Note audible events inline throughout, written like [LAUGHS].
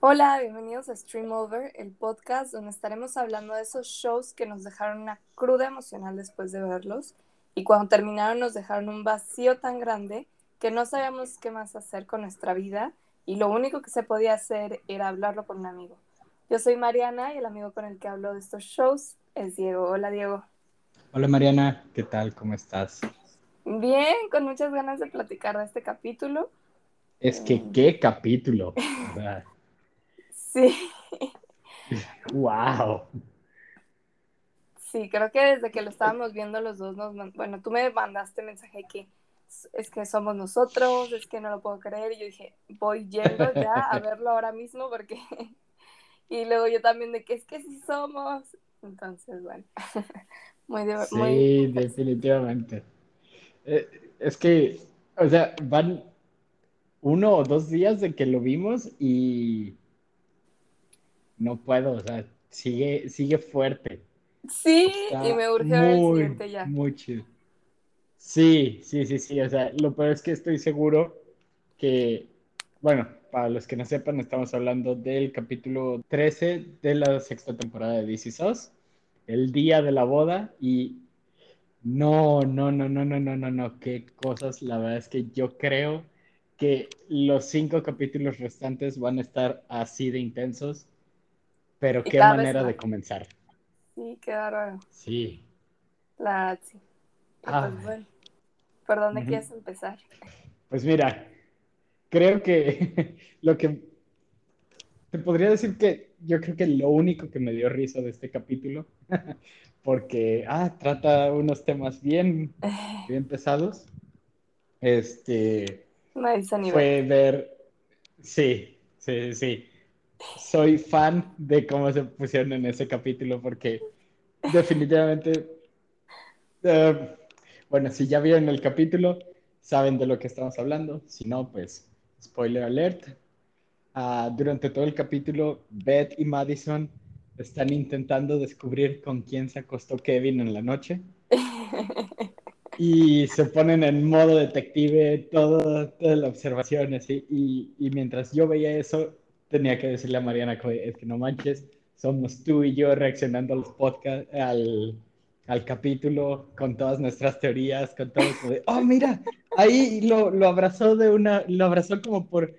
Hola, bienvenidos a Stream Over, el podcast donde estaremos hablando de esos shows que nos dejaron una cruda emocional después de verlos y cuando terminaron nos dejaron un vacío tan grande que no sabíamos qué más hacer con nuestra vida y lo único que se podía hacer era hablarlo con un amigo. Yo soy Mariana y el amigo con el que hablo de estos shows es Diego. Hola Diego. Hola Mariana, ¿qué tal? ¿Cómo estás? Bien, con muchas ganas de platicar de este capítulo. Es que qué capítulo. [LAUGHS] Sí. Wow. Sí, creo que desde que lo estábamos viendo los dos, nos, bueno, tú me mandaste mensaje que es que somos nosotros, es que no lo puedo creer, y yo dije, voy yendo ya a [LAUGHS] verlo ahora mismo porque... [LAUGHS] Y luego yo también de que es que sí somos. Entonces, bueno, [LAUGHS] muy, diver- Sí, muy definitivamente. Eh, es que, o sea, van uno o dos días de que lo vimos y no puedo, o sea, sigue, sigue fuerte. Sí, Está y me urge ver el muy, siguiente ya. muy chido. Sí, sí, sí, sí. O sea, lo peor es que estoy seguro que, bueno, para los que no sepan, estamos hablando del capítulo 13 de la sexta temporada de Is Us, el día de la boda y no, no, no, no, no, no, no, no, qué cosas. La verdad es que yo creo que los cinco capítulos restantes van a estar así de intensos, pero Y qué manera de comenzar. Sí, qué bárbaro. Sí. La verdad, sí. Y Ah. pues bueno, ¿por dónde Ujú. quieres empezar? Pues mira, creo que [LAUGHS] lo que te podría decir que yo creo que lo único que me dio risa de este capítulo, [LAUGHS] porque ah, trata unos temas bien, [LAUGHS] bien pesados, este, No fue ver, sí, sí, sí, soy fan de cómo se pusieron en ese capítulo porque definitivamente, eh, bueno, si ya vieron el capítulo, saben de lo que estamos hablando, si no, pues, spoiler alert. Ah, durante todo el capítulo, Beth y Madison están intentando descubrir con quién se acostó Kevin en la noche [LAUGHS] y se ponen en modo detective, todo, toda la observación, así. Y, y mientras yo veía eso, tenía que decirle a Mariana, es que no manches, somos tú y yo reaccionando a los podcasts, al, al capítulo, con todas nuestras teorías, con todo, de, oh, mira, ahí lo, lo abrazó de una, lo abrazó como por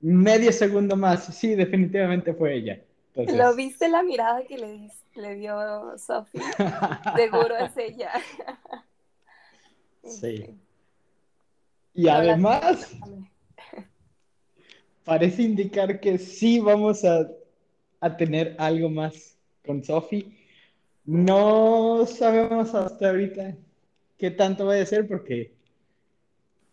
medio segundo más. Sí, definitivamente fue ella. Entonces, ¿Lo viste la mirada que le, le dio Sophie? [LAUGHS] Seguro es ella. Sí. [LAUGHS] Y además, [LAUGHS] parece indicar que sí vamos a, a tener algo más con Sophie. No sabemos hasta ahorita qué tanto va a ser porque,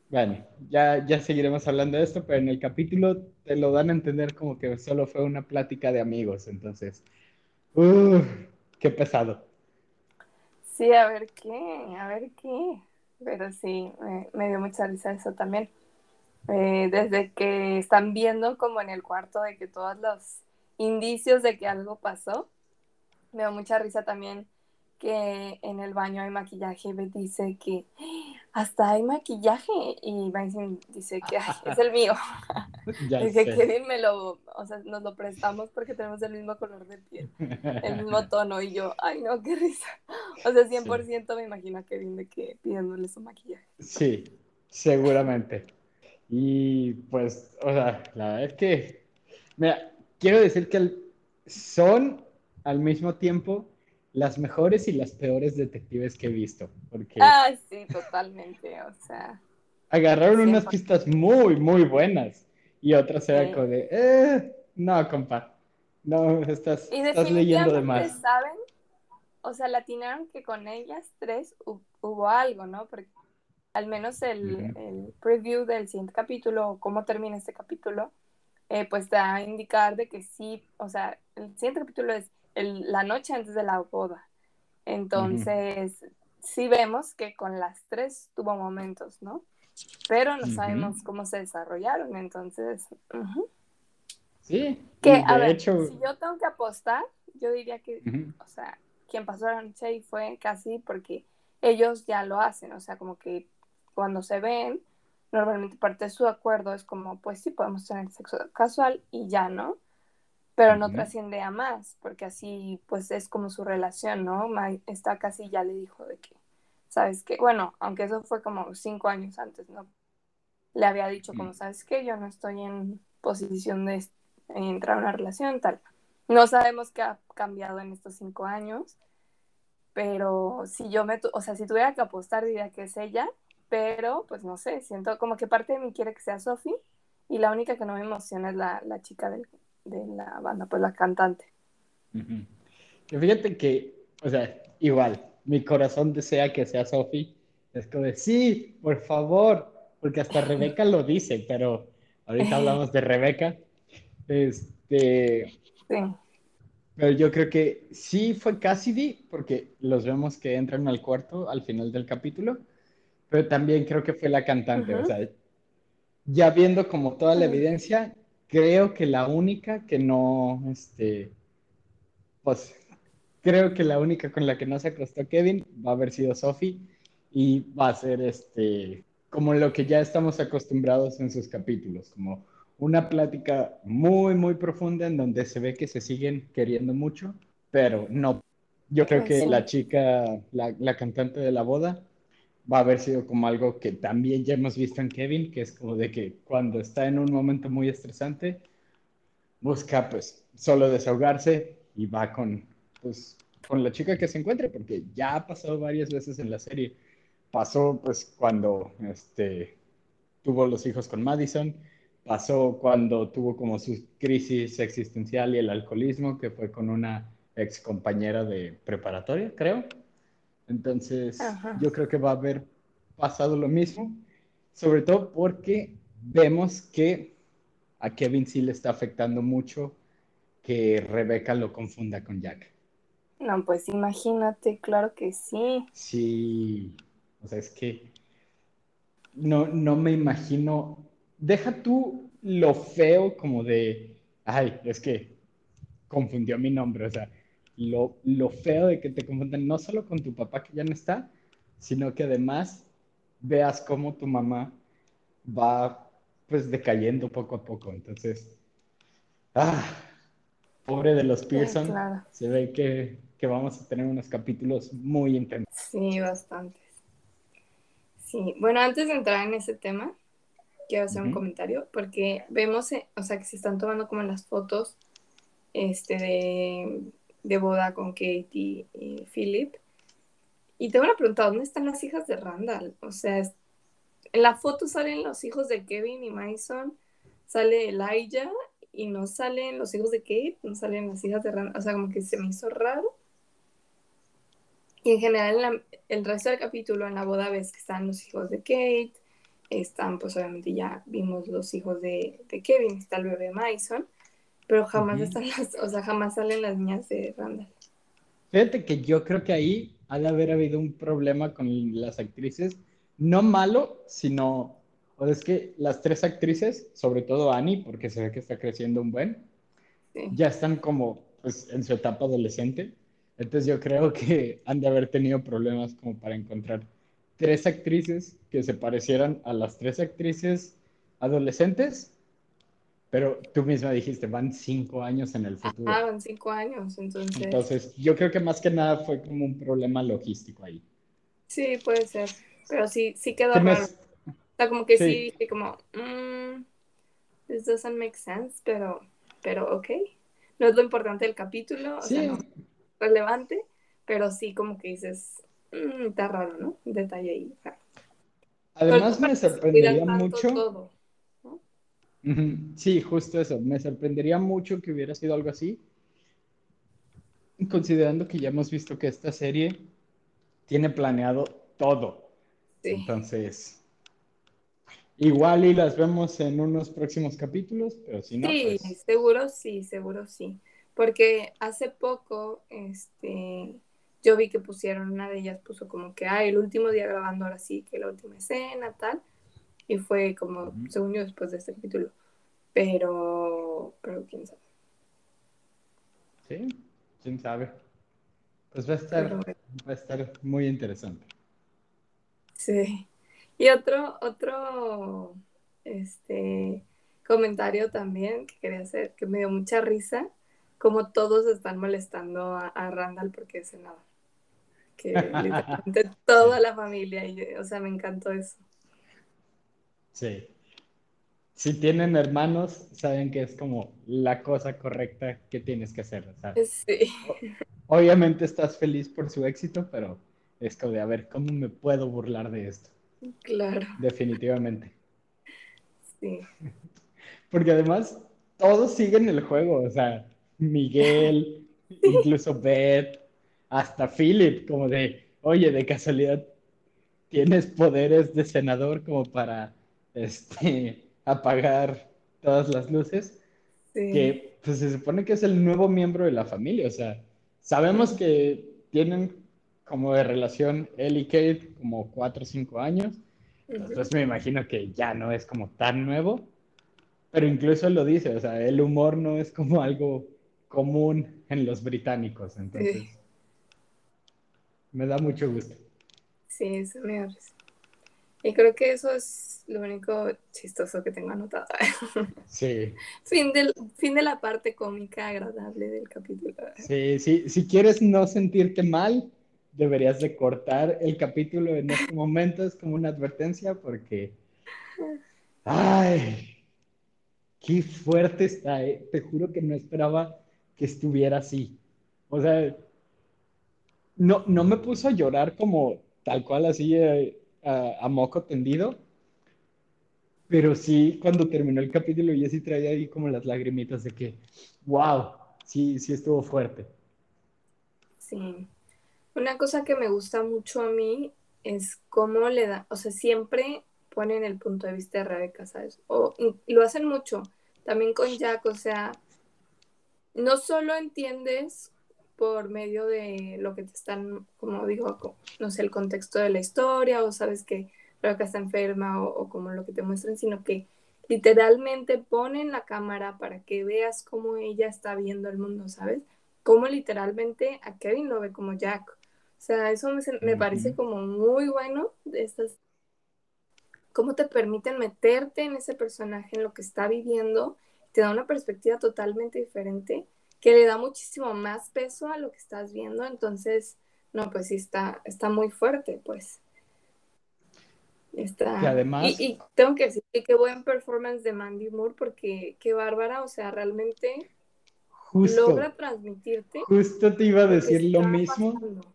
bueno, ya, ya seguiremos hablando de esto, pero en el capítulo te lo dan a entender como que solo fue una plática de amigos, entonces, ¡uh! qué pesado. Sí, a ver qué, a ver qué. Pero sí, me, me dio mucha risa eso también. Eh, desde que están viendo como en el cuarto de que todos los indicios de que algo pasó, me dio mucha risa también que en el baño hay maquillaje Beth dice que "¡Ah! hasta hay maquillaje y Vincent dice que "Ay, es el mío. [LAUGHS] [LAUGHS] Dice sé. Kevin me lo, o sea, nos lo prestamos porque tenemos el mismo color de piel, el mismo [LAUGHS] tono y yo, ay no, qué risa. O sea, 100% me imagino a Kevin de que pidiéndole su maquillaje. Sí, seguramente. Y pues, o sea, la verdad es que, mira, quiero decir que son al mismo tiempo las mejores y las peores detectives que he visto, porque Ah, sí, totalmente, o sea, agarraron unas 100%. pistas muy, muy buenas y otras era Sí. como de, eh, no, compa, no, estás, y estás leyendo de más. saben, o sea, latinaron que con ellas tres hu- hubo algo, ¿no? Porque al menos el, el preview del siguiente capítulo, o cómo termina este capítulo, eh, pues te da a indicar de que sí, o sea, el siguiente capítulo es el- la noche antes de la boda. Entonces, sí vemos que con las tres tuvo momentos, ¿no? Pero no sabemos cómo se desarrollaron, entonces... Sí, Que, a ver, hecho, si yo tengo que apostar, yo diría que, o sea, quien pasó la noche ahí fue casi porque ellos ya lo hacen, o sea, como que cuando se ven, normalmente parte de su acuerdo es como, pues sí, podemos tener sexo casual y ya, ¿no? pero no trasciende a más, porque así pues es como su relación, ¿no? Está casi ya le dijo de que, ¿sabes qué? Bueno, aunque eso fue como cinco años antes, ¿no? Le había dicho como, ¿sabes qué? Yo no estoy en posición de entrar a una relación, tal. No sabemos qué ha cambiado en estos cinco años, pero si yo me, o sea, si tuviera que apostar diría que es ella, pero pues no sé, siento como que parte de mí quiere que sea Sophie y la única que no me emociona es la, la chica del, de la banda, pues la cantante. Que fíjate que, o sea, igual, mi corazón desea que sea Sophie. Es como de, sí, por favor, porque hasta [LAUGHS] Rebeca lo dice, pero ahorita hablamos de Rebeca. Este. Sí. Pero yo creo que sí fue Cassidy, porque los vemos que entran al cuarto al final del capítulo, pero también creo que fue la cantante, o sea, ya viendo como toda la evidencia, creo que la única que no, este, pues, creo que la única con la que no se acostó Kevin va a haber sido Sophie y va a ser, este, como lo que ya estamos acostumbrados en sus capítulos, como una plática muy, muy profunda en donde se ve que se siguen queriendo mucho, pero no. Yo creo que la chica, la, la cantante de la boda, va a haber sido como algo que también ya hemos visto en Kevin, que es como de que cuando está en un momento muy estresante, busca pues solo desahogarse y va con, pues, con la chica que se encuentre, porque ya ha pasado varias veces en la serie. Pasó pues cuando este, tuvo los hijos con Madison, pasó cuando tuvo como su crisis existencial y el alcoholismo, que fue con una ex compañera de preparatoria, creo. Entonces, yo creo que va a haber pasado lo mismo, sobre todo porque vemos que a Kevin sí le está afectando mucho que Rebeca lo confunda con Jack. No, pues imagínate, claro que sí. Sí, o sea, es que no, no me imagino, deja tú lo feo como de, ay, es que confundió mi nombre, o sea, lo, lo feo de que te confundan no solo con tu papá que ya no está, sino que además veas cómo tu mamá va pues decayendo poco a poco. Entonces, ah, pobre de los Pearson, se ve que, que, vamos a tener unos capítulos muy intensos. Sí, bastantes. Sí, bueno, antes de entrar en ese tema, quiero hacer un comentario, porque vemos, eh, o sea, que se están tomando como las fotos este, de de boda con Kate y, Philip. Y te van a ¿dónde están las hijas de Randall? O sea, en la foto salen los hijos de Kevin y Mason, sale Elijah y no salen los hijos de Kate, no salen las hijas de Randall. O sea, como que se me hizo raro. Y en general, el resto del capítulo, en la boda, ves que están los hijos de Kate, están, pues obviamente ya vimos los hijos de, de Kevin, está el bebé Mason pero jamás están las, o sea, jamás salen las niñas de Randall. Fíjate que yo creo que ahí ha de haber habido un problema con las actrices, no malo, sino, o es que las tres actrices, sobre todo Annie, porque se ve que está creciendo un buen, ya están como pues, en su etapa adolescente. Entonces yo creo que han de haber tenido problemas como para encontrar tres actrices que se parecieran a las tres actrices adolescentes pero tú misma dijiste, van cinco años en el futuro. Ah, van cinco años, entonces. Entonces, yo creo que más que nada fue como un problema logístico ahí. Sí, puede ser. Pero sí, sí quedó raro. O sea, como que sí, sí como, mmm, this doesn't make sense, pero, pero ok. No es lo importante del capítulo, o sea, no relevante, pero sí como que dices, mmm, está raro, ¿no? Detalle ahí Además me sorprendería mucho. Sí, justo eso. Me sorprendería mucho que hubiera sido algo así, considerando que ya hemos visto que esta serie tiene planeado todo. Entonces, igual y las vemos en unos próximos capítulos, pero si no. Sí, pues seguro sí, seguro sí. Porque hace poco, este, yo vi que pusieron, una de ellas puso como que, ah, el último día grabando ahora sí, que la última escena, tal y fue como, según yo, después de este capítulo. Pero, pero quién sabe. Sí, quién sabe. Pues va a estar, va a estar muy interesante. Sí. Y otro, otro, este, comentario también que quería hacer, que me dio mucha risa, como todos están molestando a, a Randall porque es senador. Que [LAUGHS] literalmente toda la familia, y, o sea, me encantó eso. Sí. Si tienen hermanos, saben que es como la cosa correcta que tienes que hacer. ¿sabes? Sí. Obviamente estás feliz por su éxito, pero es como de, a ver, ¿cómo me puedo burlar de esto? Claro. Definitivamente. Sí. [LAUGHS] Porque además todos siguen el juego, o sea, Miguel, incluso Beth, hasta Philip, como de, oye, de casualidad, tienes poderes de senador como para este, [LAUGHS] apagar todas las luces, Sí. que pues se supone que es el nuevo miembro de la familia, o sea, sabemos que tienen como de relación él y Kate como cuatro o cinco años, entonces me imagino que ya no es como tan nuevo, pero incluso lo dice, o sea, el humor no es como algo común en los británicos, entonces Sí. me da mucho gusto. Sí, eso me da risa. Y creo que eso es lo único chistoso que tengo anotado. [LAUGHS] Sí, fin, del, fin de la parte cómica agradable del capítulo. sí, sí, si quieres no sentirte mal, deberías de cortar el capítulo en este [LAUGHS] momento, es como una advertencia porque, ay, qué fuerte está, eh. Te juro que no esperaba que estuviera así. O sea, no, no me puso a llorar como tal cual así eh, a, a moco tendido, pero sí cuando terminó el capítulo yo sí traía ahí como las lagrimitas de que, wow, sí, sí estuvo fuerte. Sí. Una cosa que me gusta mucho a mí es cómo le da, o sea, siempre ponen el punto de vista de Rebeca, ¿sabes? O, y lo hacen mucho, también con Jack, o sea, no solo entiendes por medio de lo que te están, como digo, no sé, el contexto de la historia, o sabes que Rebeca está enferma, o, o como lo que te muestran, sino que literalmente ponen la cámara para que veas cómo ella está viendo el mundo, ¿sabes? Cómo literalmente a Kevin lo ve como Jack. O sea, eso me, me parece como muy bueno de estas cómo te permiten meterte en ese personaje, en lo que está viviendo, te da una perspectiva totalmente diferente, que le da muchísimo más peso a lo que estás viendo, entonces, no, pues sí está, está muy fuerte, pues. Está... Que además- Y, y tengo que decir que qué buen performance de Mandy Moore, porque qué bárbara, o sea, realmente Justo, logra transmitirte justo te iba a decir lo mismo. pasando.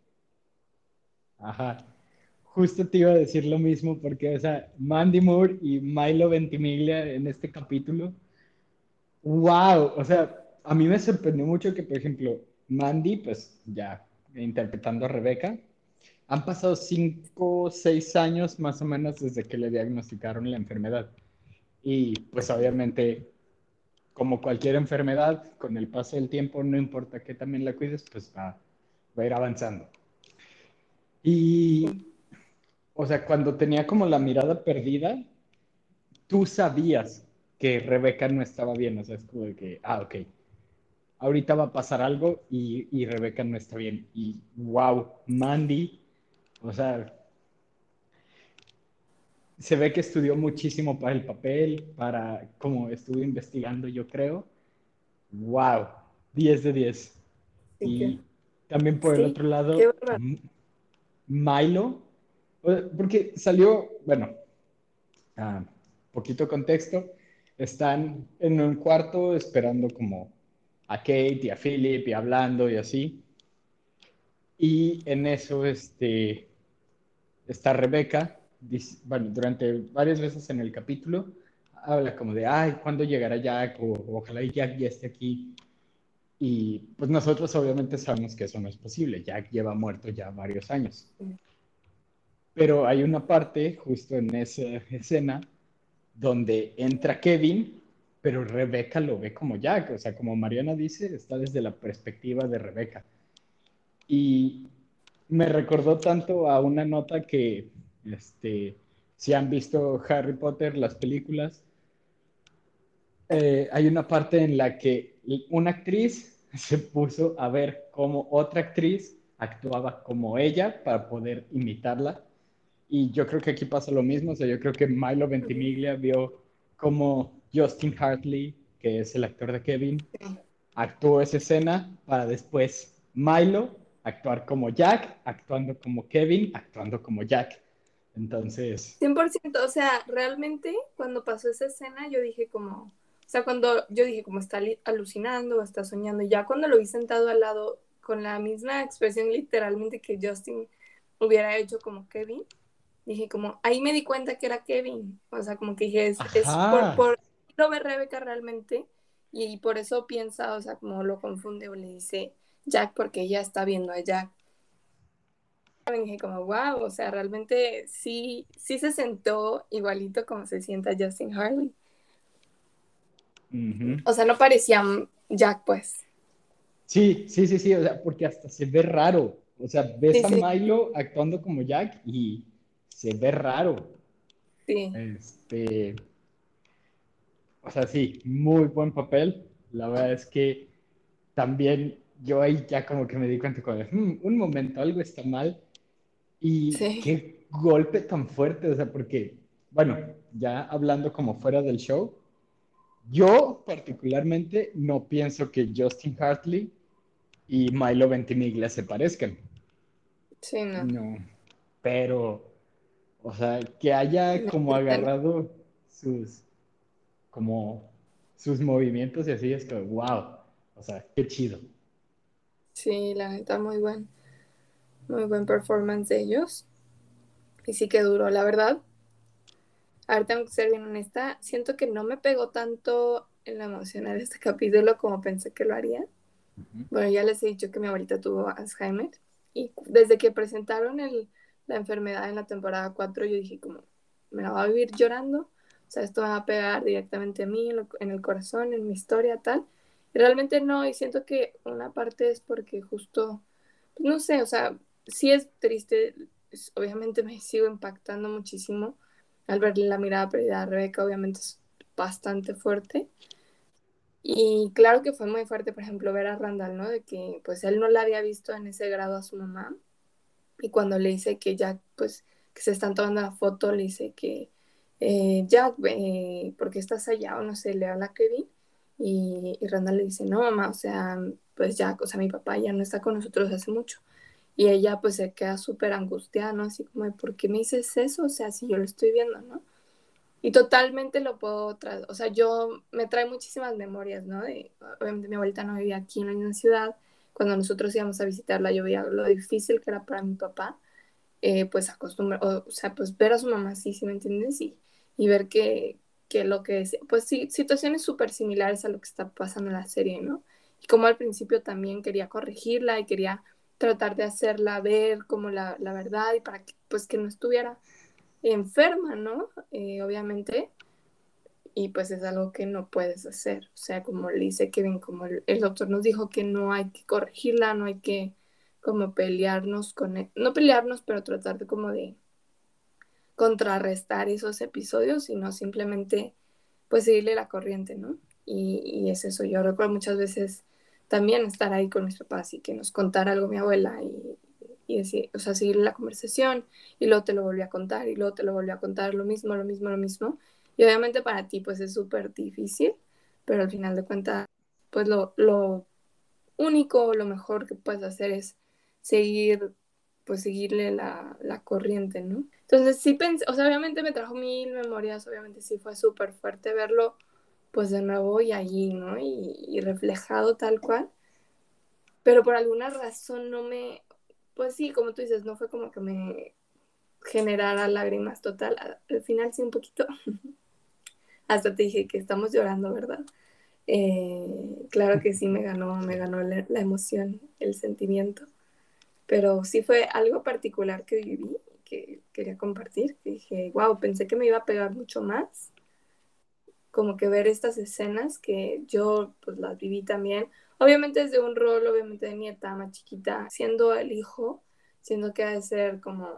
Ajá. Justo te iba a decir lo mismo porque, o sea, Mandy Moore y Milo Ventimiglia en este capítulo, wow, o sea, a mí me sorprendió mucho que, por ejemplo, Mandy, pues ya interpretando a Rebeca, han pasado cinco o seis años más o menos desde que le diagnosticaron la enfermedad. Y pues obviamente, como cualquier enfermedad, con el paso del tiempo, no importa que también la cuides, pues va, va a ir avanzando. Y, o sea, cuando tenía como la mirada perdida, tú sabías que Rebeca no estaba bien, o sea, es como de que, ah, ok, ahorita va a pasar algo y, y Rebeca no está bien. Y wow, Mandy, o sea, se ve que estudió muchísimo para el papel, para como estuvo investigando, yo creo. Wow, 10 de 10. Sí, Y también por el sí, otro lado, Milo, porque salió, bueno, ah, poquito contexto, están en un cuarto esperando como a Kate y a Philip y hablando y así. Y en eso, este, está Rebeca, dice- bueno, durante varias veces en el capítulo, habla como de, ay, ¿cuándo llegará Jack? O ojalá Jack ya esté aquí. Y pues nosotros obviamente sabemos que eso no es posible. Jack lleva muerto ya varios años. Pero hay una parte justo en esa escena donde entra Kevin, pero Rebeca lo ve como Jack. O sea, como Mariana dice, está desde la perspectiva de Rebeca. Y me recordó tanto a una nota que, este, si han visto Harry Potter, las películas, eh, hay una parte en la que una actriz [LAUGHS] se puso a ver cómo otra actriz actuaba como ella para poder imitarla. Y yo creo que aquí pasa lo mismo. O sea, yo creo que Milo Ventimiglia vio como Justin Hartley, que es el actor de Kevin, actuó esa escena para después Milo actuar como Jack, actuando como Kevin, actuando como Jack. Entonces... 100%, o sea, realmente cuando pasó esa escena yo dije como, o sea, cuando yo dije como está alucinando o está soñando, ya cuando lo vi sentado al lado con la misma expresión literalmente que Justin hubiera hecho como Kevin, dije como, ahí me di cuenta que era Kevin, o sea, como que dije, es, por, por lo ve Rebeca realmente y, por eso piensa, o sea, como lo confunde o le dice Jack porque ella está viendo a Jack. Y dije como, wow, o sea, realmente sí, sí se sentó igualito como se sienta Justin Harley. O sea, no parecía Jack, pues. Sí, sí, sí, sí, o sea, porque hasta se ve raro. O sea, ves a Milo actuando como Jack y se ve raro. Sí. Este, o sea, sí, muy buen papel. La verdad es que también yo ahí ya como que me di cuenta con hmm, un momento, algo está mal. Y qué golpe tan fuerte, o sea, porque, bueno, ya hablando como fuera del show, yo particularmente no pienso que Justin Hartley y Milo Ventimiglia se parezcan. Sí, no. No, pero, o sea, que haya como agarrado sus como sus movimientos y así es que, wow, o sea, qué chido. Sí, la neta, muy buen, muy buen performance de ellos. Y sí que duró, la verdad. A ver, tengo que ser bien honesta. Siento que no me pegó tanto en la emoción de este [LAUGHS] capítulo como pensé que lo haría. Bueno, ya les he dicho que mi abuelita tuvo Alzheimer. Y desde que presentaron el, la enfermedad en la temporada 4, yo dije como, me la va a vivir llorando o sea, esto va a pegar directamente a mí, en el corazón, en mi historia, tal. Y realmente no, y siento que una parte es porque justo, pues no sé, o sea, sí es triste, obviamente me [LAUGHS] sigo impactando muchísimo al ver la mirada perdida de Rebeca, obviamente es bastante fuerte. Y claro que fue muy fuerte, por ejemplo, ver a Randall, ¿no? De que pues él no la había visto en ese grado a su mamá. Y cuando le dice que ya, pues, que se están tomando la foto, le dice que, eh, Jack, eh, ¿por qué estás allá? O no sé, le habla Kevin y, y Randall le dice, no, mamá, o sea, pues Jack, o sea, mi papá ya no está con nosotros hace mucho. Y ella pues se queda súper angustiada, ¿no? Así como, ¿por qué me dices eso? O sea, si yo lo estoy viendo, ¿no? Y totalmente lo puedo o sea, yo me trae muchísimas memorias, ¿no? De, obviamente mi abuelita no vivía aquí en la ciudad, cuando nosotros íbamos a visitarla yo veía lo difícil que era para mi papá, eh, pues acostumbrar, o, sea, pues ver a su mamá así, ¿sí me entiendes? Y, y ver que, que lo que es, pues sí, situaciones súper similares a lo que está pasando en la serie, ¿no? Y como al principio también quería corregirla y quería tratar de hacerla ver como la, la verdad y para que, pues que no estuviera enferma, ¿no? Eh, obviamente. Y pues es algo que no puedes hacer. O sea, como le dice Kevin, como el, el doctor nos dijo que no hay que corregirla, no hay que como pelearnos con él. No pelearnos, pero tratar de como de contrarrestar esos episodios, sino simplemente pues seguirle la corriente, ¿no? Y, es eso, yo recuerdo muchas veces también estar ahí con mis papás y que nos contara algo mi abuela y, y decir, o sea, seguir la conversación y luego te lo volví a contar y luego te lo volví a contar lo mismo, lo mismo, lo mismo. Y obviamente para ti pues es súper difícil, pero al final de cuentas pues lo, lo único, lo mejor que puedes hacer es seguir, pues seguirle la, la corriente, ¿no? Entonces sí pensé, o sea, obviamente me trajo mil memorias, obviamente sí fue súper fuerte verlo pues de nuevo y allí, ¿no? Y, reflejado tal cual. Pero por alguna razón no me, pues sí, como tú dices, no fue como que me generara lágrimas total. Al final sí un poquito. [LAUGHS] Hasta te dije que estamos llorando, ¿verdad? Eh, claro que sí me ganó, me ganó la, la emoción, el sentimiento. Pero sí fue algo particular que viví que quería compartir. dije, wow, pensé que me iba a pegar mucho más. Como que ver estas escenas que yo pues las viví también. Obviamente desde un rol, obviamente de nieta más chiquita, siendo el hijo, siendo que ha de ser como,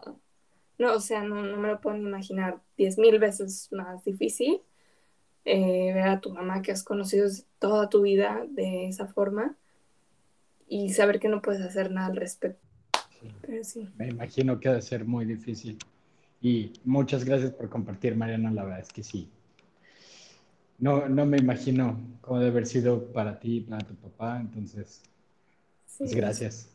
no, o sea, no, no me lo puedo imaginar diez mil veces más difícil. Eh, ver a tu mamá que has conocido toda tu vida de esa forma y saber que no puedes hacer nada al respecto. Me imagino que ha de ser muy difícil. Y muchas gracias por compartir, Mariana. La verdad es que sí. no, no me imagino cómo debe haber sido para ti, para tu papá, entonces, pues gracias.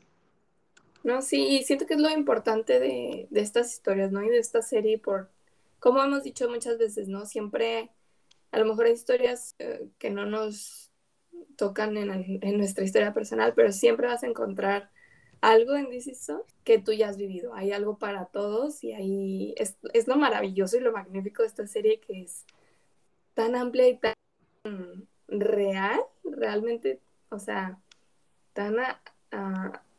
No, sí, siento que es lo importante de, de estas historias, ¿no? Y de esta serie, por, como hemos dicho muchas veces, ¿no? Siempre, a lo mejor hay historias eh, que no nos tocan en, en, nuestra historia personal, pero siempre vas a encontrar algo en This Is que tú ya has vivido. Hay algo para todos y ahí es, es lo maravilloso y lo magnífico de esta serie que es tan amplia y tan real, realmente, o sea, tan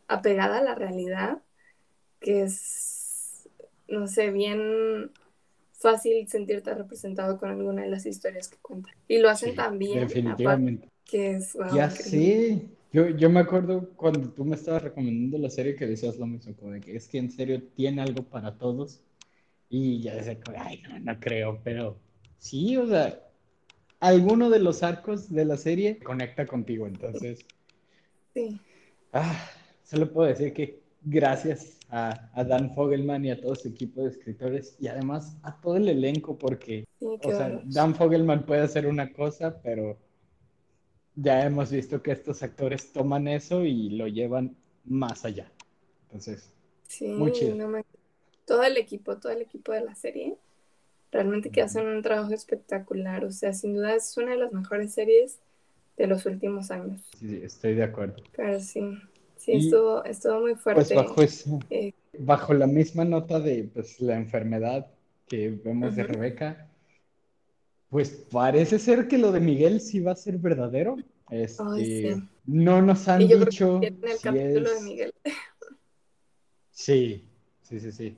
apegada a la realidad, que es, no sé, bien fácil sentirte representado con alguna de las historias que cuentan. Y lo hacen también. Definitivamente. Que es, ya sé. Yo, yo me acuerdo cuando tú me estabas recomendando la serie que decías lo mismo, como de que es que en serio tiene algo para todos. Y ya decía, ay, no, no creo, pero sí, o sea, alguno de los arcos de la serie conecta contigo, entonces. Sí. Ah, solo puedo decir que gracias a, a, Dan Fogelman y a todo su equipo de escritores y además a todo el elenco, porque o sea, Dan Fogelman puede hacer una cosa, pero ya hemos visto que estos actores toman eso y lo llevan más allá. Entonces, sí, todo el equipo, todo el equipo de la serie realmente que hacen un trabajo espectacular. O sea, sin duda es una de las mejores series de los últimos años. Sí, estoy de acuerdo. Claro, sí. Sí, estuvo, estuvo, muy fuerte. Pues bajo, eso, eh, bajo la misma nota de pues, la enfermedad que vemos de Rebeca, pues parece ser que lo de Miguel sí va a ser verdadero. Este, No nos han dicho. en el capítulo de Miguel. Sí, sí, sí, sí.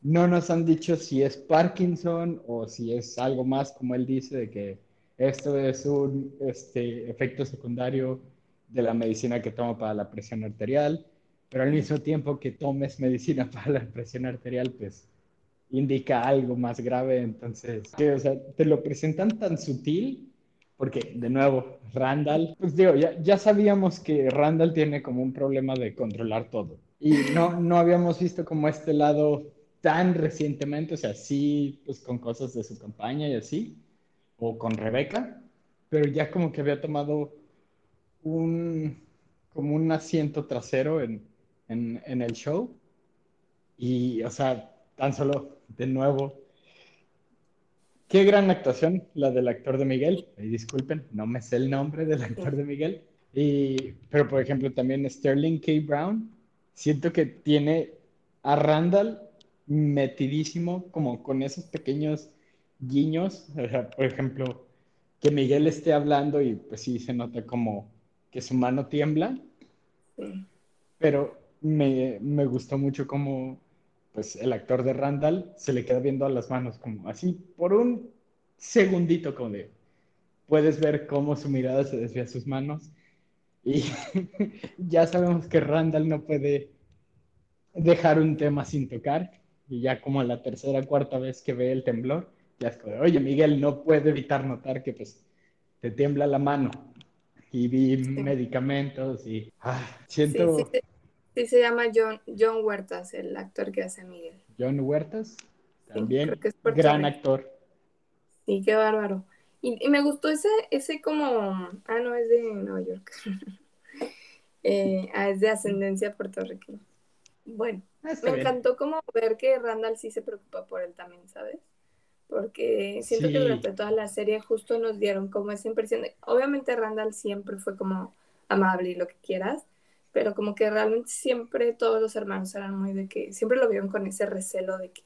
No nos han dicho si es Parkinson o si es algo más, como él dice, de que esto es un este, efecto secundario de la medicina que toma para la presión arterial, pero al mismo tiempo que tomes medicina [LAUGHS] para la presión arterial, pues indica algo más grave, entonces, que, o sea, te lo presentan tan sutil, porque de nuevo, Randall, pues digo, ya, ya sabíamos que Randall tiene como un problema de controlar todo, y no, no habíamos visto como este lado tan recientemente, o sea, sí, pues con cosas de su campaña y así, o con Rebeca, pero ya como que había tomado un, como un asiento trasero en, en, en el show. Y, o sea, tan solo, de nuevo, qué gran actuación la del actor de Miguel. Y disculpen, no me sé el nombre del actor de Miguel. Y, pero, por ejemplo, también Sterling K. Brown, siento que tiene a Randall metidísimo, como con esos pequeños guiños. por ejemplo, que Miguel esté hablando y pues sí se nota como que su mano tiembla. Pero me, me, gustó mucho como pues el actor de Randall se le queda viendo a las manos como así por un segundito como de puedes ver cómo su mirada se desvía a sus manos. Y [LAUGHS] ya sabemos que Randall no puede dejar un tema sin tocar. Y ya como la tercera cuarta vez que ve el temblor, ya es como, oye Miguel, no puede evitar notar que pues te tiembla la mano y vi medicamentos y ah, siento... Sí, sí, se llama John, John Huertas, el actor que hace Miguel. John Huertas, también gran actor. Sí, qué bárbaro. Y, y, me gustó ese, ese como, ah, no, es de Nueva York. [LAUGHS] eh, ah, es de ascendencia puertorriqueña. Bueno, ah, me encantó como ver que Randall sí se preocupa por él también, ¿sabes? Porque siento que durante toda la serie justo nos dieron como esa impresión de, obviamente Randall siempre fue como amable y lo que quieras, pero como que realmente siempre todos los hermanos eran muy de que, siempre lo vieron con ese recelo de que,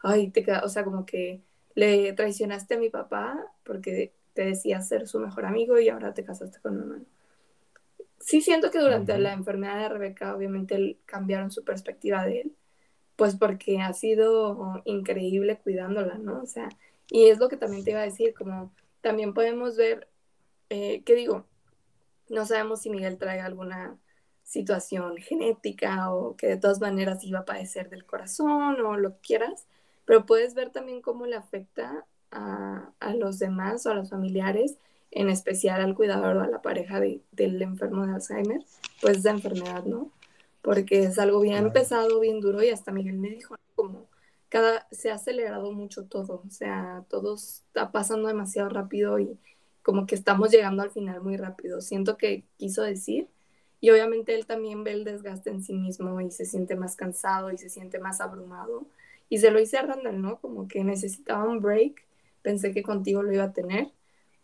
ay, te queda, o sea, como que le traicionaste a mi papá porque te decía ser su mejor amigo y ahora te casaste con mi hermano sí siento que durante la enfermedad de Rebeca obviamente cambiaron su perspectiva de él, pues porque ha sido increíble cuidándola, ¿no? O sea, y es lo que también te iba a decir, como también podemos ver, eh, ¿qué digo? No sabemos si Miguel trae alguna situación genética o que de todas maneras iba a padecer del corazón o lo que quieras, pero puedes ver también cómo le afecta a, a los demás o a los familiares en especial al cuidador o a la pareja de, del enfermo de Alzheimer, pues esa enfermedad, ¿no? Porque es algo bien pesado, bien duro y hasta Miguel me dijo, como cada, se ha acelerado mucho todo, o sea, todo está pasando demasiado rápido y, como que estamos llegando al final muy rápido. Siento que quiso decir. Y obviamente él también ve el desgaste en sí mismo y se siente más cansado y se siente más abrumado. Y se lo hice a Randall, ¿no? Como que necesitaba un break. Pensé que contigo lo iba a tener,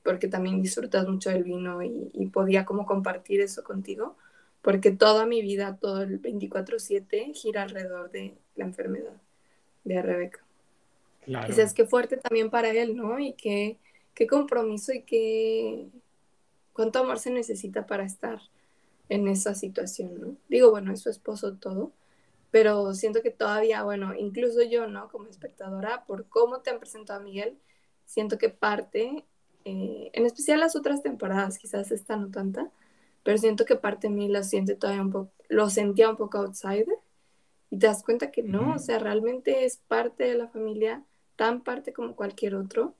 porque también disfrutas mucho del vino y, y podía como compartir eso contigo, porque toda mi vida, todo el 24/7 gira alrededor de la enfermedad de Rebeca. Claro. Sabes qué fuerte también para él, ¿no? Y qué, qué compromiso y qué cuánto amor se necesita para estar en esa situación, ¿no? Digo, bueno, es su esposo todo, pero siento que todavía, bueno, incluso yo, ¿no? Como espectadora, por cómo te han presentado a Miguel, siento que parte, eh, en especial las otras temporadas, quizás esta no tanta, pero siento que parte de mí lo siente todavía un poco, lo sentía un poco outsider, y te das cuenta que no, o sea, realmente es parte de la familia, tan parte como cualquier otro,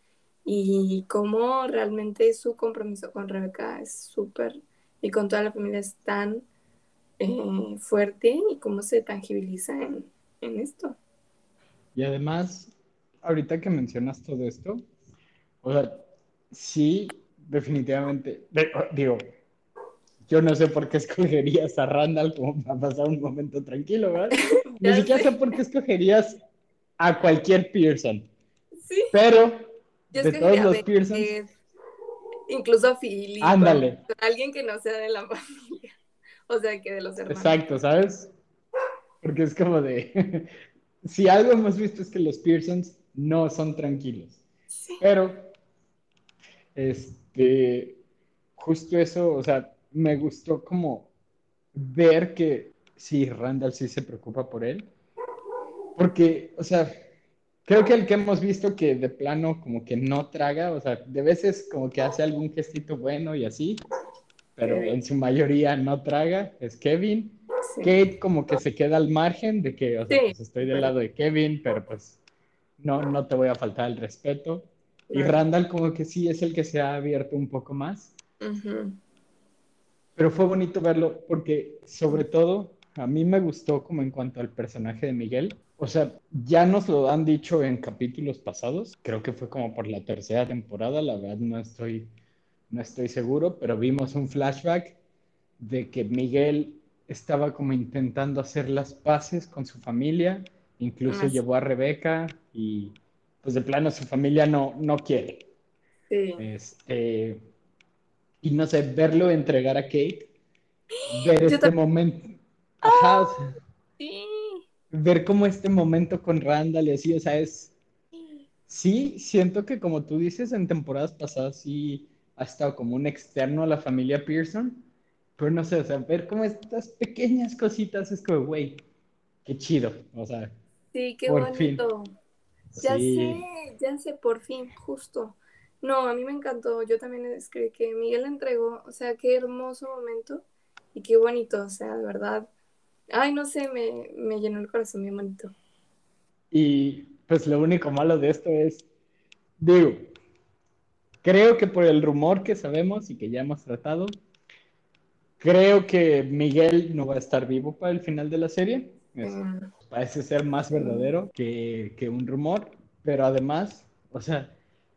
y cómo realmente su compromiso con Rebeca es súper, y con toda la familia es tan eh, fuerte, y cómo se tangibiliza en, en esto. Y además, ahorita que mencionas todo esto, o sea, sí, definitivamente, de- digo, yo no sé por qué escogerías a Randall como para pasar un momento tranquilo, ¿verdad? [LAUGHS] Ni siquiera sé. por qué escogerías a cualquier Pearson, Sí, pero yo de todos los Pearsons, incluso a Philly, con- ándale, con alguien que no sea de la [LAUGHS] familia, o sea, que de los hermanos. exacto, ¿sabes? Porque es como de, [LAUGHS] si algo hemos visto es que los Pearsons no son tranquilos. Sí. Pero, este, justo eso, o sea, me gustó como ver que sí, Randall sí se preocupa por él. Porque, o sea, creo que el que hemos visto que de plano como que no traga, o sea, de veces como que hace algún gestito bueno y así, pero Kevin. en su mayoría no traga, es Kevin. Sí. Kate como que se queda al margen de que, o sea, Sí, pues estoy del lado de Kevin, pero pues no, no te voy a faltar el respeto. Y. Randall como que sí es el que se ha abierto un poco más. Ujú. Pero fue bonito verlo porque sobre todo a mí me gustó como en cuanto al personaje de Miguel. O sea, ya nos lo han dicho en capítulos pasados. Creo que fue como por la tercera temporada. La verdad no estoy, no estoy seguro, pero vimos un flashback de que Miguel estaba como intentando hacer las paces con su familia. Incluso Ah, llevó a Rebeca y pues de plano su familia no, no quiere. Sí. Este, y no sé, verlo entregar a Kate, ver Yo este momento, ajá, o sea, Sí. Ver como este momento con Randall y así, o sea, es, sí, siento que como tú dices, en temporadas pasadas sí ha estado como un externo a la familia Pearson, pero no sé, o sea, ver como estas pequeñas cositas es como, güey, qué chido, o sea, Sí, qué por fin. bonito. Ya sí, sé, ya sé, por fin, justo. No, a mí me encantó. Yo también escribí que Miguel entregó, o sea, qué hermoso momento y qué bonito, o sea, de verdad. Ay, no sé, me, me llenó el corazón bien bonito. y pues lo único malo de esto es, digo, creo que por el rumor que sabemos y que ya hemos tratado, creo que Miguel no va a estar vivo para el final de la serie. Es- Mm, parece ser más verdadero que, que un rumor, pero además, o sea,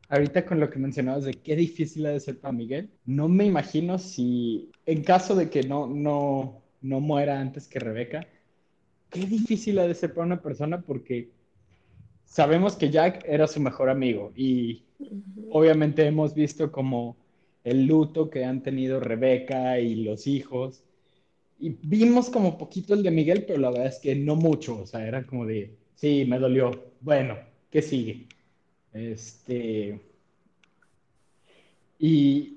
ahorita con lo que mencionabas de qué difícil ha de ser para Miguel, no me imagino si, en caso de que no, no, no muera antes que Rebeca, qué difícil ha de ser para una persona porque sabemos que Jack era su mejor amigo y obviamente hemos visto como el luto que han tenido Rebeca y los hijos. Y vimos como poquito el de Miguel, pero la verdad es que no mucho. O sea, era como de, sí, me dolió. Bueno, ¿qué sigue? Este. Y,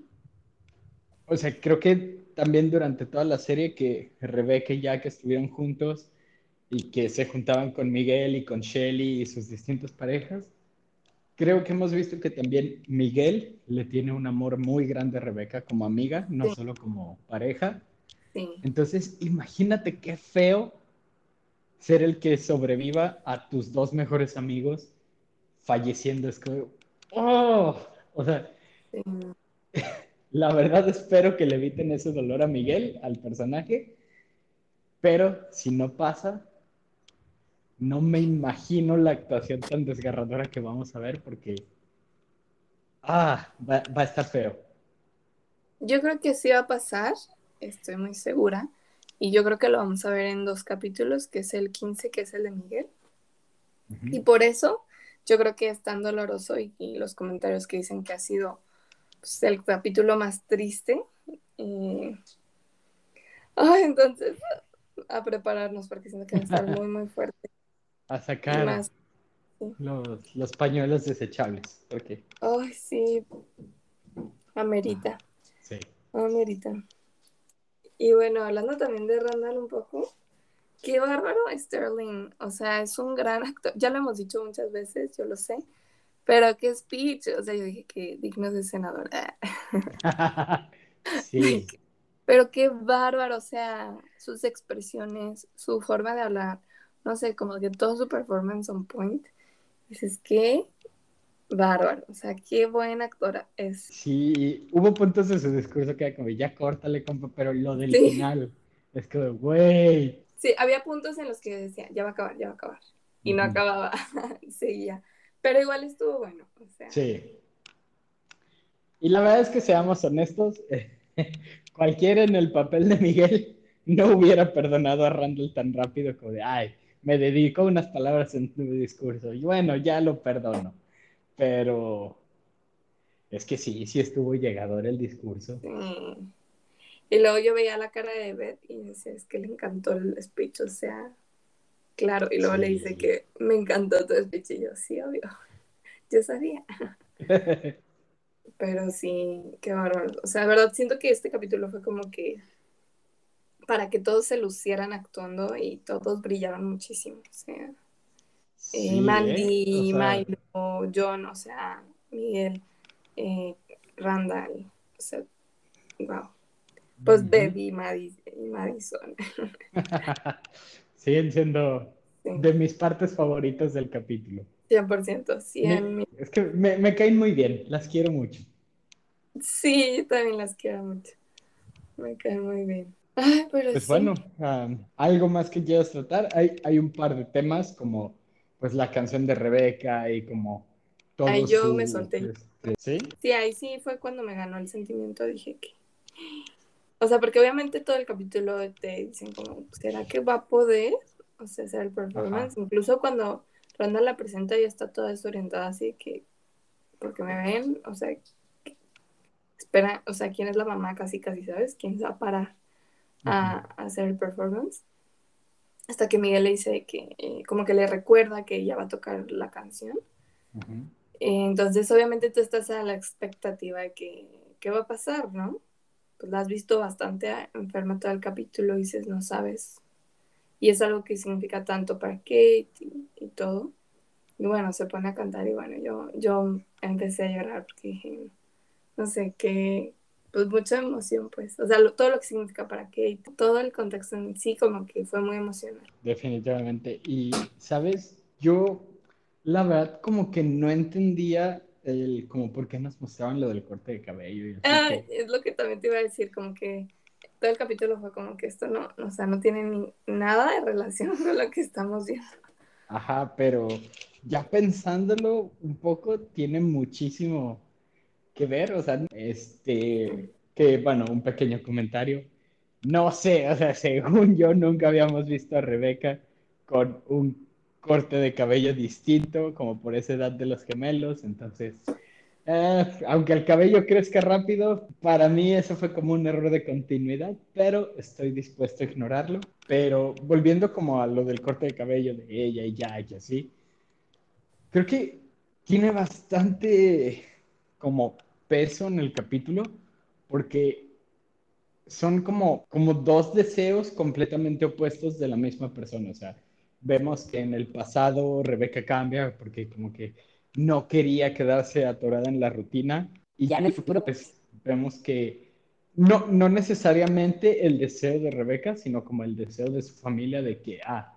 o sea, creo que también durante toda la serie que Rebeca y Jack estuvieron juntos y que se juntaban con Miguel y con Shelly y sus distintas parejas, creo que hemos visto que también Miguel le tiene un amor muy grande a Rebeca como amiga, no Sí. solo como pareja. Sí, Entonces, imagínate qué feo ser el que sobreviva a tus dos mejores amigos falleciendo. Es como, oh, o sea, sí. La verdad espero que le eviten ese dolor a Miguel, al personaje, pero si no pasa, no me imagino la actuación tan desgarradora que vamos a ver porque, ah, va, va a estar feo. Yo creo que sí va a pasar, estoy muy segura. Y yo creo que lo vamos a ver en dos capítulos, que es el 15, que es el de Miguel. Y por eso yo creo que es tan doloroso y, los comentarios que dicen que ha sido pues, el capítulo más triste. [LAUGHS] Ay, entonces, a prepararnos porque siento que va a estar [LAUGHS] muy, muy fuerte. A sacar los, los, pañuelos desechables. Okay. Ay, sí. Amerita. sí. Amerita. Y bueno, hablando también de Randall un poco, qué bárbaro Sterling. O sea, es un gran actor. Ya lo hemos dicho muchas veces, yo lo sé. Pero qué speech. O sea, yo dije que digno de senador. [LAUGHS] sí. [LAUGHS] Pero qué bárbaro. O sea, sus expresiones, su forma de hablar. No sé, como que todo su performance on point. Dices, qué bárbaro. O sea, qué buena actora es. Sí, hubo puntos de su discurso que era como, ya córtale, compa, pero lo del final es como, güey. Sí, había puntos en los que decía, ya va a acabar, ya va a acabar. Y no acababa, [LAUGHS] seguía. Pero igual estuvo bueno. O sea. Sí. Y la verdad es que seamos honestos, [LAUGHS] cualquiera en el papel de Miguel no hubiera perdonado a Randall tan rápido como de, ay, me dedicó unas palabras en tu discurso. Y bueno, ya lo perdono. Pero es que sí, sí estuvo llegador el discurso. Y luego yo veía la cara de Beth y decía, es que le encantó el speech, o sea, claro. Y luego le dice que me encantó tu speech y yo, sí, obvio, [LAUGHS] yo sabía. [LAUGHS] Pero sí, qué bárbaro. O sea, de verdad, siento que este capítulo fue como que para que todos se lucieran actuando y todos brillaron muchísimo. O sea, eh, Mandy, ¿eh? Milo, John, o sea, Miguel, eh, Randall, o sea, wow. Pues Baby y Madison. [LAUGHS] Siguen siendo de mis partes favoritas del capítulo. 100%, 100. es que me, me, caen muy bien, las quiero mucho. Sí, yo también las quiero mucho. Me caen muy bien. Ay, pero pues bueno, algo más que quieras tratar. Hay, hay un par de temas como pues la canción de Rebeca y como todo. Ahí yo me solté. Este, ¿Sí? Sí, ahí sí fue cuando me ganó el sentimiento. Dije que. O sea, porque obviamente todo el capítulo te dicen como, ¿será que va a poder? O sea, hacer el performance. Incluso cuando Randa la presenta ya está toda desorientada, así que, porque me ven, o sea, espera, o sea, ¿quién es la mamá? Casi, casi, ¿sabes? ¿Quién va a parar a hacer el performance? hasta que Miguel le dice que eh, como que le recuerda que ella va a tocar la canción. entonces obviamente tú estás a la expectativa de que qué va a pasar, ¿no? Pues la has visto bastante enferma todo el capítulo y dices, no sabes. Y es algo que significa tanto para Kate y, todo. Y bueno, se pone a cantar y bueno, yo, yo empecé a llorar porque dije, no sé, qué, pues mucha emoción, pues. O sea, todo lo que significa para Kate, todo el contexto en sí como que fue muy emocionante. Definitivamente. Y, ¿sabes? Yo, la verdad, como que no entendía el, como por qué nos mostraban lo del corte de cabello. ah, es lo que también te iba a decir, como que todo el capítulo fue como que esto no, o sea, no tiene ni nada de relación con lo que estamos viendo. Ajá, pero ya pensándolo un poco, tiene muchísimo que ver, o sea, este, que bueno, un pequeño comentario. No sé, o sea, según yo nunca habíamos visto a Rebeca con un corte de cabello distinto, como por esa edad de los gemelos, entonces, eh, aunque el cabello crezca rápido, para mí eso fue como un error de continuidad, pero estoy dispuesto a ignorarlo. Pero volviendo como a lo del corte de cabello de ella y ya y así, creo que tiene bastante como peso en el capítulo porque son como, como dos deseos completamente opuestos de la misma persona. O sea, vemos que en el pasado Rebeca cambia porque como que no quería quedarse atorada en la rutina. Y ya en el futuro, pues vemos que no, no necesariamente el deseo de Rebeca, sino como el deseo de su familia de que, ah,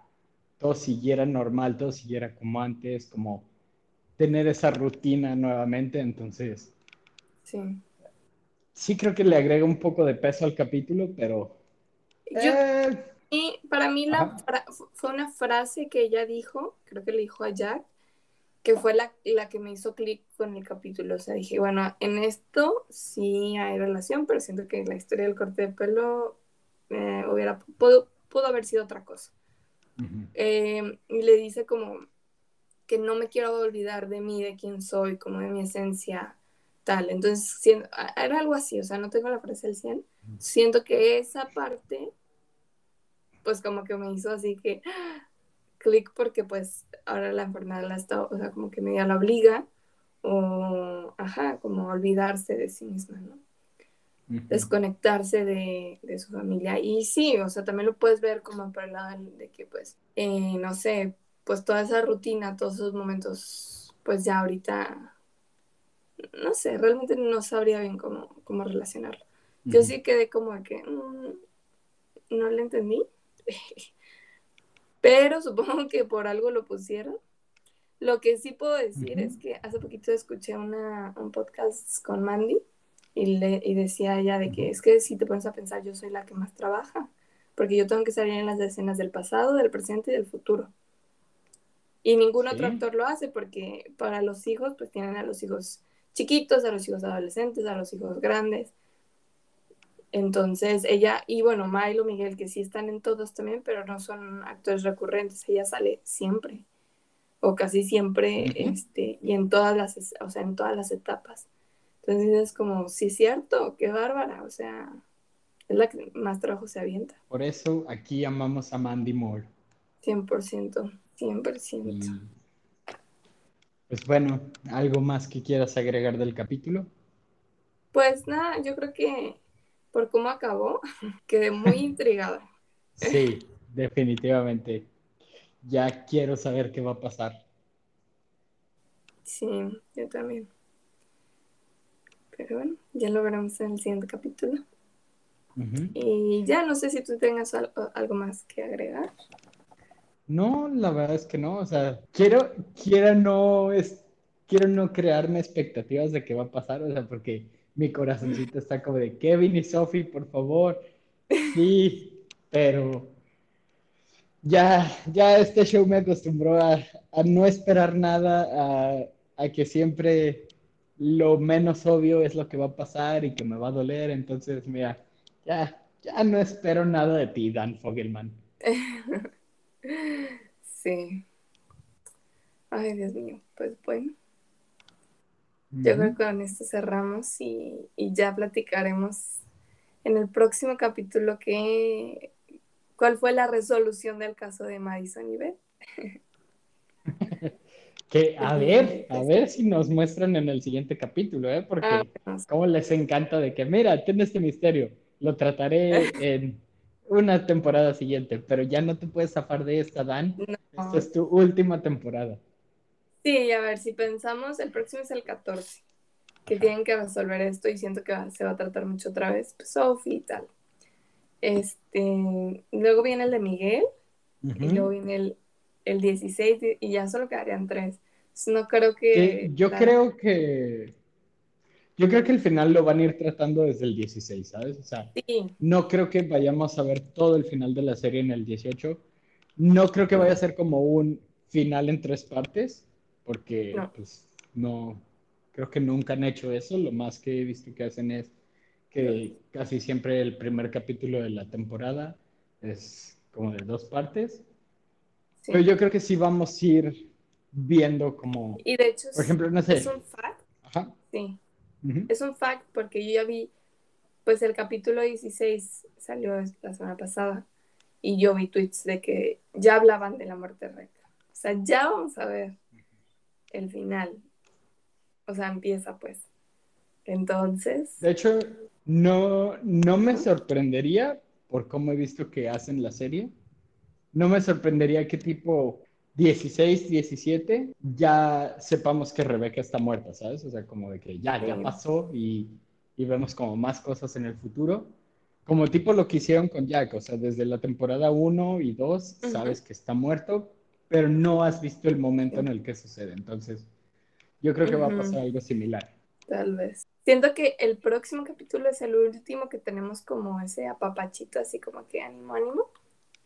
todo siguiera normal, todo siguiera como antes, como tener esa rutina nuevamente. Entonces, Sí. Sí creo que le agrega un poco de peso al capítulo, pero... Eh, y para mí la fue una frase que ella dijo, creo que le dijo a Jack, que fue la, la que me hizo clic con el capítulo. O sea, dije, bueno, en esto sí hay relación, pero siento que la historia del corte de pelo eh, hubiera, pudo, pudo haber sido otra cosa. Eh, y le dice como que no me quiero olvidar de mí, de quién soy, como de mi esencia, tal. Entonces, era algo así, o sea, no tengo la frase al 100. Siento que esa parte, pues como que me hizo así que [GASPS] clic porque pues ahora la enfermedad la está, o sea, como que media la obliga o, ajá, como olvidarse de sí misma, ¿no? Desconectarse de, de, su familia. Y sí, o sea, también lo puedes ver como por el lado de que, pues, eh, no sé, pues toda esa rutina, todos esos momentos, pues ya ahorita, no sé, realmente no sabría bien cómo, cómo relacionarlo. Yo sí quedé como que mm, no le entendí. [LAUGHS] pero supongo que por algo lo pusieron. Lo que sí puedo decir es que hace poquito escuché una, un podcast con Mandy y, le, y decía ella de que es que si te pones a pensar, yo soy la que más trabaja, porque yo tengo que salir en las escenas del pasado, del presente y del futuro. Y ningún otro actor lo hace porque para los hijos, pues tienen a los hijos chiquitos, a los hijos adolescentes, a los hijos grandes. Entonces ella, y bueno, Milo, Miguel, que sí están en todos también, pero no son actores recurrentes, ella sale siempre, o casi siempre, este, y en todas las, o sea, en todas las etapas. Entonces es como, sí es cierto, qué bárbara, o sea, es la que más trabajo se avienta. Por eso aquí amamos a Mandy Moore. 100%, 100%. Pues bueno, ¿algo más que quieras agregar del capítulo? Pues nada, yo creo que por cómo acabó, [LAUGHS] quedé muy [LAUGHS] intrigada. Sí, definitivamente. Ya quiero saber qué va a pasar. Sí, yo también. Pero bueno, ya lo veremos en el siguiente capítulo. Y ya no sé si tú tengas algo, más que agregar. No, la verdad es que no. O sea, quiero, quiero no es, quiero no crearme expectativas de qué va a pasar, o sea, porque mi corazoncito está como de Kevin y Sophie, por favor. Sí, pero ya, ya este show me acostumbró a, no esperar nada, a, que siempre lo menos obvio es lo que va a pasar y que me va a doler. Entonces, mira, ya, ya no espero nada de ti, Dan Fogelman. [LAUGHS] Sí. Ay, Dios mío, pues bueno. Yo creo que con esto cerramos y, ya platicaremos en el próximo capítulo que, cuál fue la resolución del caso de Madison y Beth. [LAUGHS] que a ver, a ver si nos muestran en el siguiente capítulo, ¿eh? Porque ah, como les encanta de que, mira, tiene este misterio, lo trataré [LAUGHS] en una temporada siguiente, pero ya no te puedes zafar de esta, Dan. Esta es tu última temporada. Sí, a ver, si pensamos, el próximo es el 14, que tienen que resolver esto y siento que se va a tratar mucho otra vez, pues, Sophie y tal. Este, luego viene el de Miguel, y luego viene el, el 16 y ya solo quedarían tres. no creo que... yo creo que... Yo creo que el final lo van a ir tratando desde el 16, ¿sabes? O sea, no creo que vayamos a ver todo el final de la serie en el 18. No creo que vaya a ser como un final en tres partes porque no. pues no, creo que nunca han hecho eso, lo más que he visto que hacen es que casi siempre el primer capítulo de la temporada es como de dos partes, pero yo creo que sí vamos a ir viendo como... Y de hecho, por ejemplo, no sé. Es un fact. Ajá. Sí. Es un fact porque yo ya vi, pues el capítulo 16 salió la semana pasada y yo vi tweets de que ya hablaban de la muerte de Reca. O sea, ya vamos a ver el final. O sea, empieza pues. Entonces. De hecho, no, no me sorprendería por cómo he visto que hacen la serie. No me sorprendería que tipo 16, 17 ya sepamos que Rebeca está muerta, ¿sabes? O sea, como de que ya, ya pasó y, y vemos como más cosas en el futuro. Como tipo lo que hicieron con Jack, o sea, desde la temporada 1 y 2 sabes que está muerto, pero no has visto el momento en el que sucede. Entonces, yo creo que va a pasar algo similar. Tal vez. Siento que el próximo capítulo es el último que tenemos como ese apapachito, así como que ánimo, ánimo,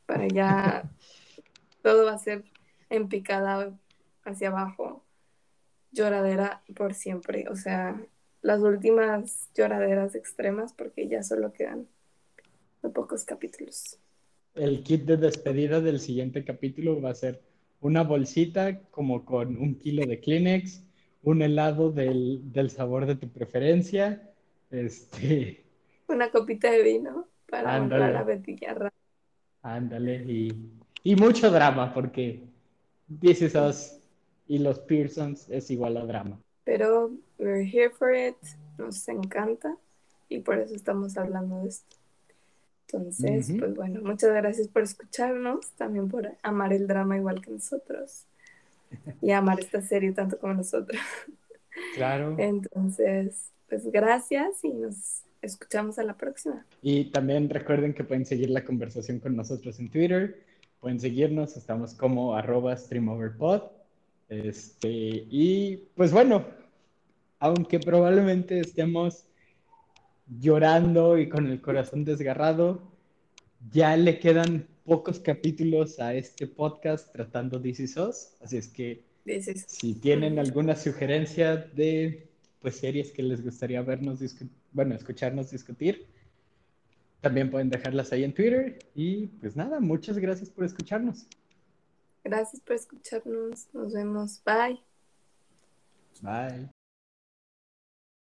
para ya [LAUGHS] todo va a ser en picada hacia abajo. lloradera por siempre. O sea, las últimas lloraderas extremas porque ya solo quedan muy pocos capítulos. El kit de despedida del siguiente capítulo va a ser una bolsita como con un kilo de Kleenex, un helado del, del sabor de tu preferencia, este... Una copita de vino para la betillarra. Ándale, y, y mucho drama porque This Is Us y los Pearsons es igual a drama. Pero we're here for it, nos encanta y por eso estamos hablando de esto. Entonces, pues bueno, muchas gracias por escucharnos, también por amar el drama igual que nosotros y amar esta serie tanto como nosotros. Claro. [LAUGHS] Entonces, pues gracias y nos escuchamos a la próxima. Y también recuerden que pueden seguir la conversación con nosotros en Twitter, pueden seguirnos, estamos como arroba streamoverpod. Este, y pues bueno, aunque probablemente estemos llorando y con el corazón desgarrado. Ya le quedan pocos capítulos a este podcast tratando DC SOS, así es que si tienen alguna sugerencia de pues series que les gustaría vernos bueno, escucharnos discutir, también pueden dejarlas ahí en Twitter y pues nada, muchas gracias por escucharnos. Gracias por escucharnos, nos vemos, bye. Bye.